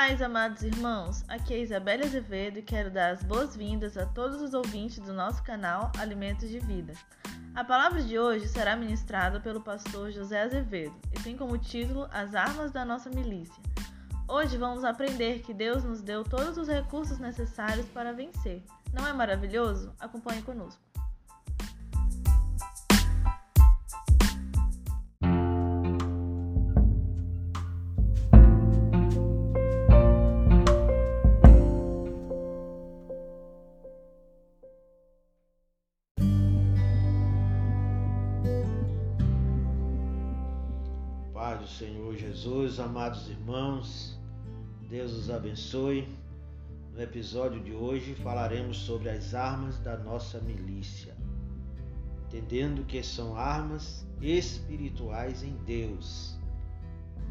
paz, amados irmãos. Aqui é Isabela Azevedo e quero dar as boas-vindas a todos os ouvintes do nosso canal Alimentos de Vida. A palavra de hoje será ministrada pelo pastor José Azevedo e tem como título As Armas da Nossa Milícia. Hoje vamos aprender que Deus nos deu todos os recursos necessários para vencer. Não é maravilhoso? Acompanhe conosco. Senhor Jesus, amados irmãos, Deus os abençoe. No episódio de hoje falaremos sobre as armas da nossa milícia, entendendo que são armas espirituais em Deus.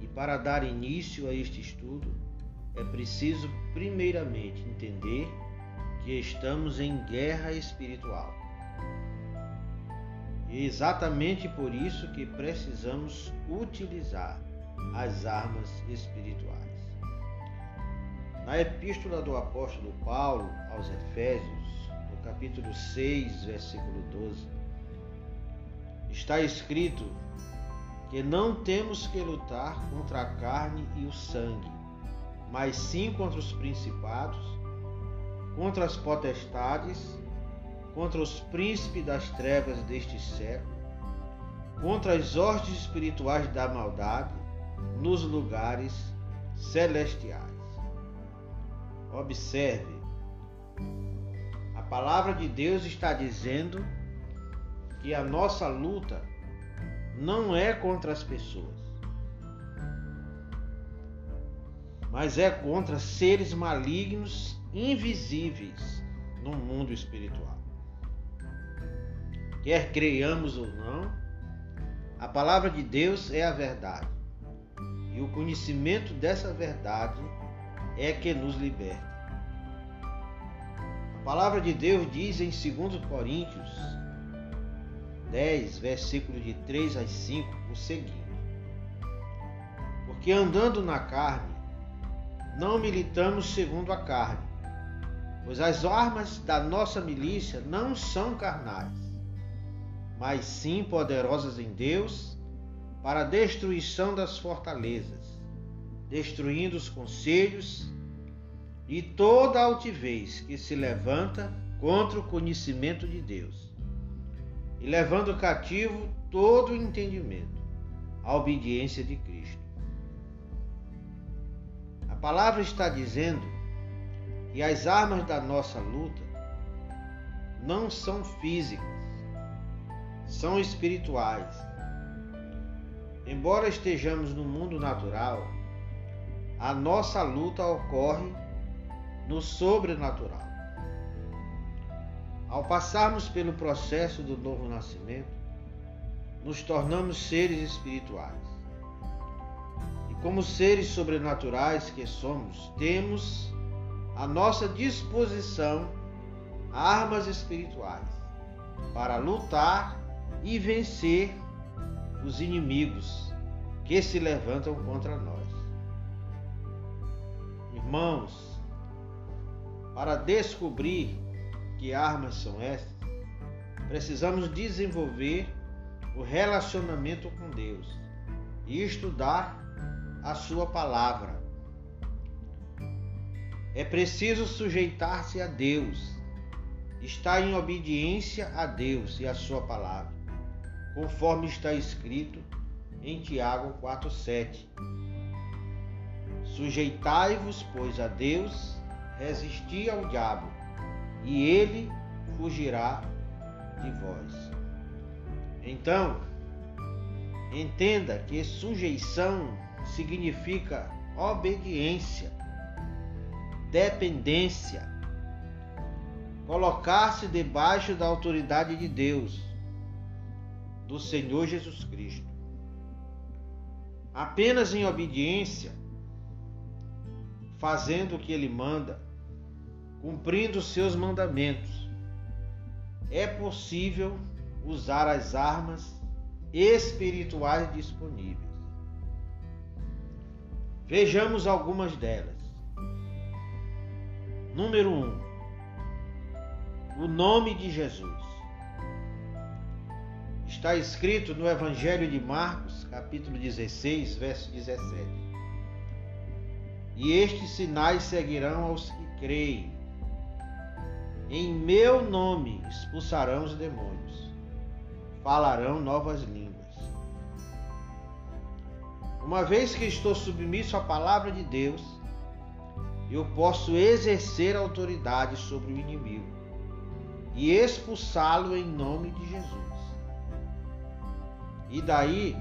E para dar início a este estudo, é preciso primeiramente entender que estamos em guerra espiritual. E é exatamente por isso que precisamos utilizar as armas espirituais. Na epístola do apóstolo Paulo aos Efésios, no capítulo 6, versículo 12, está escrito que não temos que lutar contra a carne e o sangue, mas sim contra os principados, contra as potestades, contra os príncipes das trevas deste século, contra as hostes espirituais da maldade nos lugares celestiais. Observe, a palavra de Deus está dizendo que a nossa luta não é contra as pessoas, mas é contra seres malignos invisíveis no mundo espiritual. Quer creiamos ou não, a palavra de Deus é a verdade. E o conhecimento dessa verdade é que nos liberta. A palavra de Deus diz em 2 Coríntios 10, versículos de 3 a 5, o seguinte: Porque andando na carne, não militamos segundo a carne, pois as armas da nossa milícia não são carnais, mas sim poderosas em Deus para a destruição das fortalezas, destruindo os conselhos e toda altivez que se levanta contra o conhecimento de Deus, e levando cativo todo o entendimento à obediência de Cristo. A palavra está dizendo que as armas da nossa luta não são físicas, são espirituais. Embora estejamos no mundo natural, a nossa luta ocorre no sobrenatural. Ao passarmos pelo processo do novo nascimento, nos tornamos seres espirituais. E como seres sobrenaturais que somos, temos à nossa disposição armas espirituais para lutar e vencer os inimigos que se levantam contra nós. Irmãos, para descobrir que armas são estas, precisamos desenvolver o relacionamento com Deus e estudar a Sua palavra. É preciso sujeitar-se a Deus, estar em obediência a Deus e a Sua palavra, conforme está escrito em Tiago 4,7. Sujeitai-vos, pois, a Deus, resisti ao diabo, e ele fugirá de vós. Então, entenda que sujeição significa obediência, dependência, colocar-se debaixo da autoridade de Deus, do Senhor Jesus Cristo. Apenas em obediência fazendo o que ele manda, cumprindo os seus mandamentos, é possível usar as armas espirituais disponíveis. Vejamos algumas delas. Número 1. Um, o nome de Jesus. Está escrito no Evangelho de Marcos, capítulo 16, verso 17. E estes sinais seguirão aos que creem. Em meu nome expulsarão os demônios, falarão novas línguas. Uma vez que estou submisso à palavra de Deus, eu posso exercer autoridade sobre o inimigo e expulsá-lo em nome de Jesus. E daí,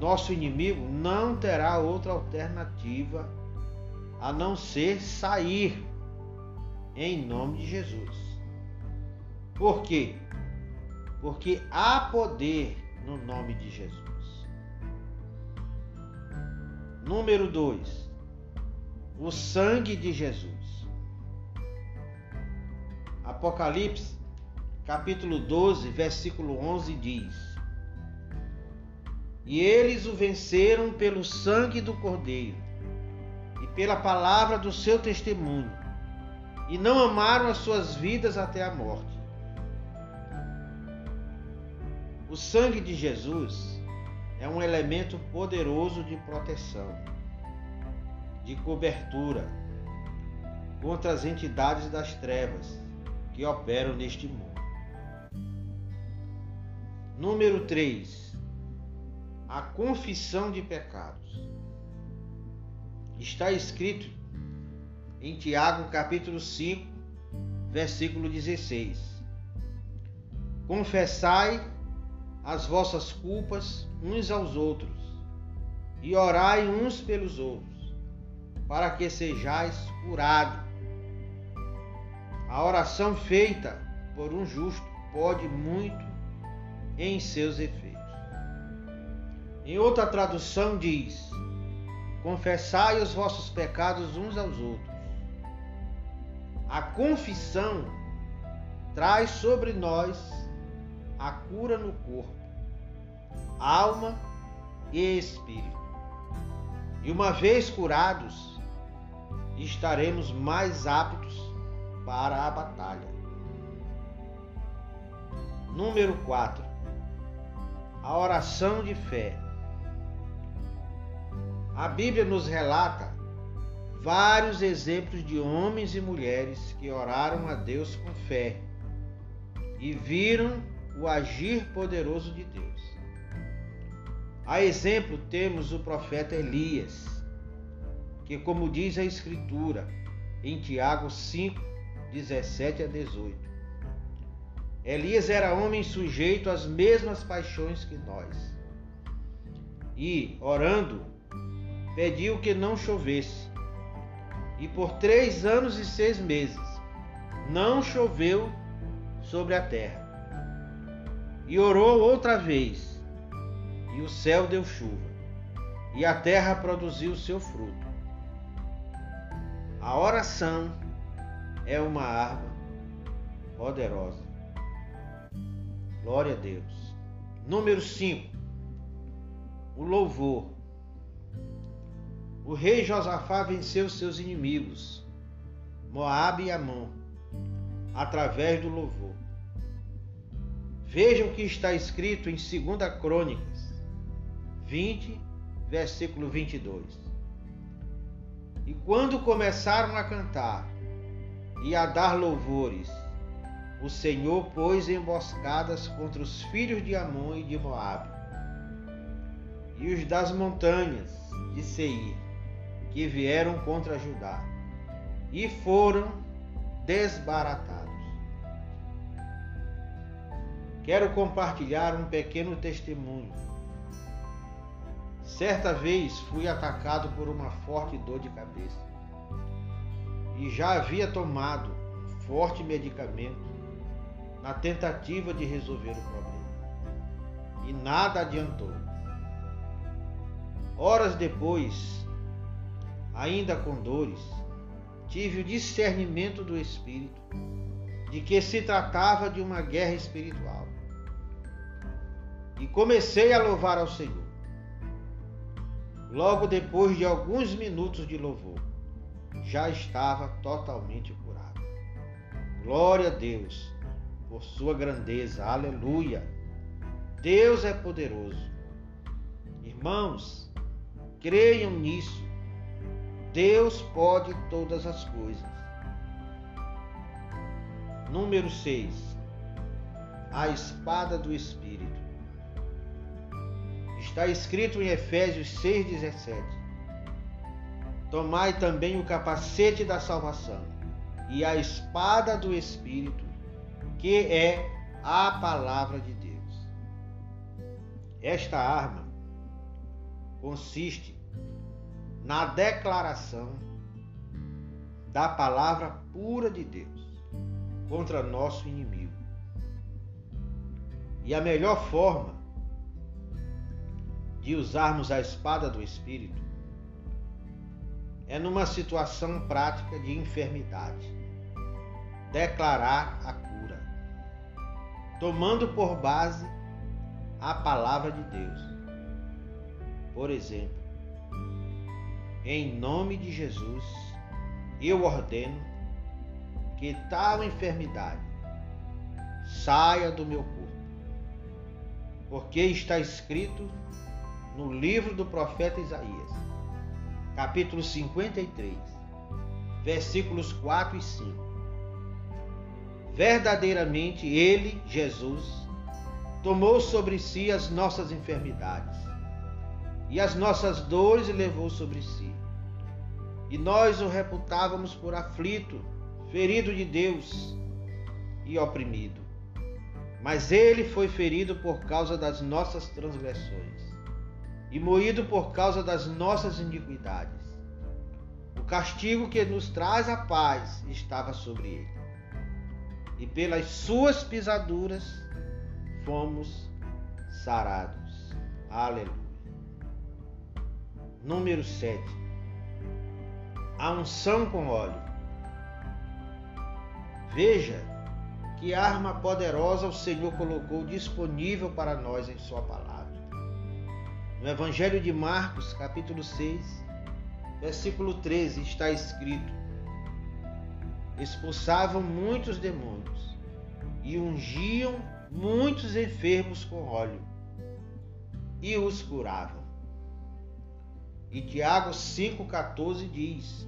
nosso inimigo não terá outra alternativa a não ser sair em nome de Jesus. Por quê? Porque há poder no nome de Jesus. Número 2. O sangue de Jesus. Apocalipse, capítulo 12, versículo 11 diz: E eles o venceram pelo sangue do Cordeiro e pela palavra do seu testemunho, e não amaram as suas vidas até a morte. O sangue de Jesus é um elemento poderoso de proteção, de cobertura contra as entidades das trevas que operam neste mundo. Número 3. A confissão de pecados. Está escrito em Tiago, capítulo 5, versículo 16. Confessai as vossas culpas uns aos outros e orai uns pelos outros, para que sejais curados. A oração feita por um justo pode muito em seus efeitos. Em outra tradução diz: Confessai os vossos pecados uns aos outros. A confissão traz sobre nós a cura no corpo, alma e espírito. E uma vez curados, estaremos mais aptos para a batalha. Número 4. A oração de fé. A Bíblia nos relata vários exemplos de homens e mulheres que oraram a Deus com fé e viram o agir poderoso de Deus. A exemplo, temos o profeta Elias, que, como diz a Escritura em Tiago 5, 17 a 18, Elias era homem sujeito às mesmas paixões que nós. E, orando, pediu que não chovesse. E por três anos e seis meses não choveu sobre a terra. E orou outra vez, e o céu deu chuva, e a terra produziu seu fruto. A oração é uma arma poderosa. Glória a Deus. Número 5. O louvor. O rei Josafá venceu seus inimigos, Moabe e Amon, através do louvor. Veja o que está escrito em 2 Crônicas 20, versículo 22. E quando começaram a cantar e a dar louvores, o Senhor pôs emboscadas contra os filhos de Amon e de Moabe, e os das montanhas de Seir, que vieram contra Judá, e foram desbaratados. Quero compartilhar um pequeno testemunho. Certa vez fui atacado por uma forte dor de cabeça e já havia tomado um forte medicamento na tentativa de resolver o problema. E nada adiantou. Horas depois, ainda com dores, tive o discernimento do Espírito de que se tratava de uma guerra espiritual e comecei a louvar ao Senhor. Logo depois de alguns minutos de louvor, já estava totalmente curado. Glória a Deus por sua grandeza. Aleluia. Deus é poderoso. Irmãos, creiam nisso. Deus pode todas as coisas. Número 6. A espada do Espírito. Está escrito em Efésios 6,17: Tomai também o capacete da salvação e a espada do Espírito, que é a palavra de Deus. Esta arma consiste na declaração da palavra pura de Deus contra nosso inimigo. E a melhor forma de usarmos a espada do Espírito é numa situação prática de enfermidade. Declarar a cura, tomando por base a palavra de Deus. Por exemplo, em nome de Jesus, eu ordeno que tal enfermidade saia do meu corpo, porque está escrito no livro do profeta Isaías, capítulo 53, versículos 4 e 5. Verdadeiramente ele, Jesus, tomou sobre si as nossas enfermidades e as nossas dores levou sobre si. E nós o reputávamos por aflito, ferido de Deus e oprimido. Mas ele foi ferido por causa das nossas transgressões e moído por causa das nossas iniquidades. O castigo que nos traz a paz estava sobre ele. E pelas suas pisaduras fomos sarados. Aleluia. Número 7. A unção com óleo. Veja que arma poderosa o Senhor colocou disponível para nós em Sua palavra. No Evangelho de Marcos, capítulo 6, versículo 13, está escrito: Expulsavam muitos demônios e ungiam muitos enfermos com óleo e os curavam. E Tiago 5,14 diz: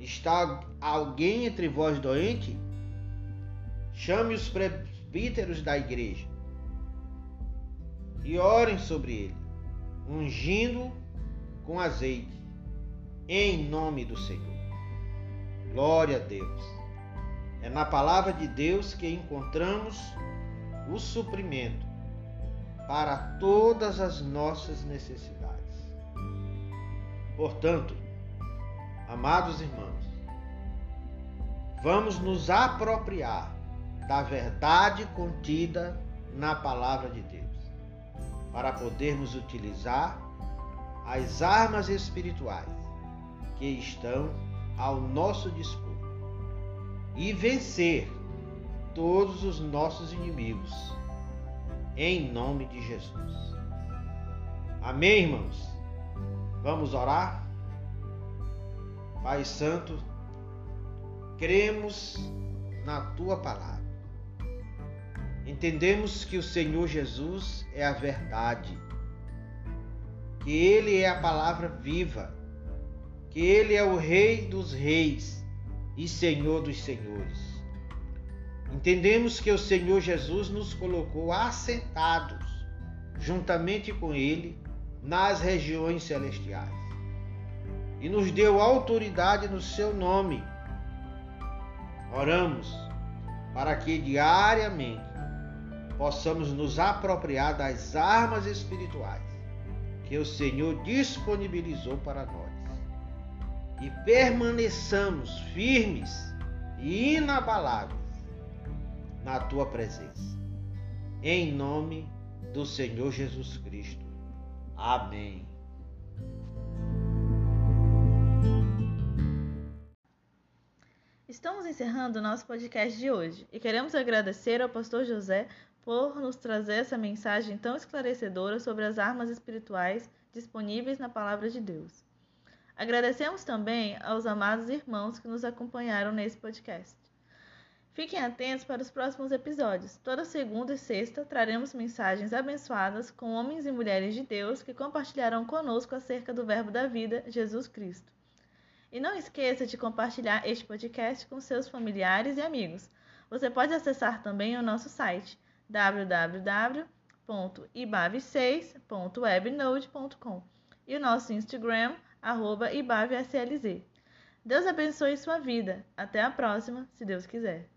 Está alguém entre vós doente? Chame os presbíteros da igreja e orem sobre ele, ungindo com azeite, em nome do Senhor. Glória a Deus. É na palavra de Deus que encontramos o suprimento para todas as nossas necessidades. Portanto, amados irmãos, vamos nos apropriar da verdade contida na palavra de Deus para podermos utilizar as armas espirituais que estão ao nosso dispor e vencer todos os nossos inimigos em nome de Jesus. Amém, irmãos? Vamos orar? Pai Santo, cremos na tua palavra Entendemos que o Senhor Jesus é a verdade, que Ele é a palavra viva, que Ele é o Rei dos Reis e Senhor dos Senhores. Entendemos que o Senhor Jesus nos colocou assentados juntamente com Ele nas regiões celestiais e nos deu autoridade no seu nome. Oramos para que diariamente possamos nos apropriar das armas espirituais que o Senhor disponibilizou para nós e permaneçamos firmes e inabaláveis na tua presença. Em nome do Senhor Jesus Cristo. Amém. Estamos encerrando o nosso podcast de hoje e queremos agradecer ao pastor José por nos trazer essa mensagem tão esclarecedora sobre as armas espirituais disponíveis na Palavra de Deus. Agradecemos também aos amados irmãos que nos acompanharam nesse podcast. Fiquem atentos para os próximos episódios. Toda segunda e sexta traremos mensagens abençoadas com homens e mulheres de Deus que compartilharão conosco acerca do Verbo da vida, Jesus Cristo. E não esqueça de compartilhar este podcast com seus familiares e amigos. Você pode acessar também o nosso site www.ibave6.webnode.com e o nosso Instagram, ibavslz. Deus abençoe sua vida. Até a próxima, se Deus quiser.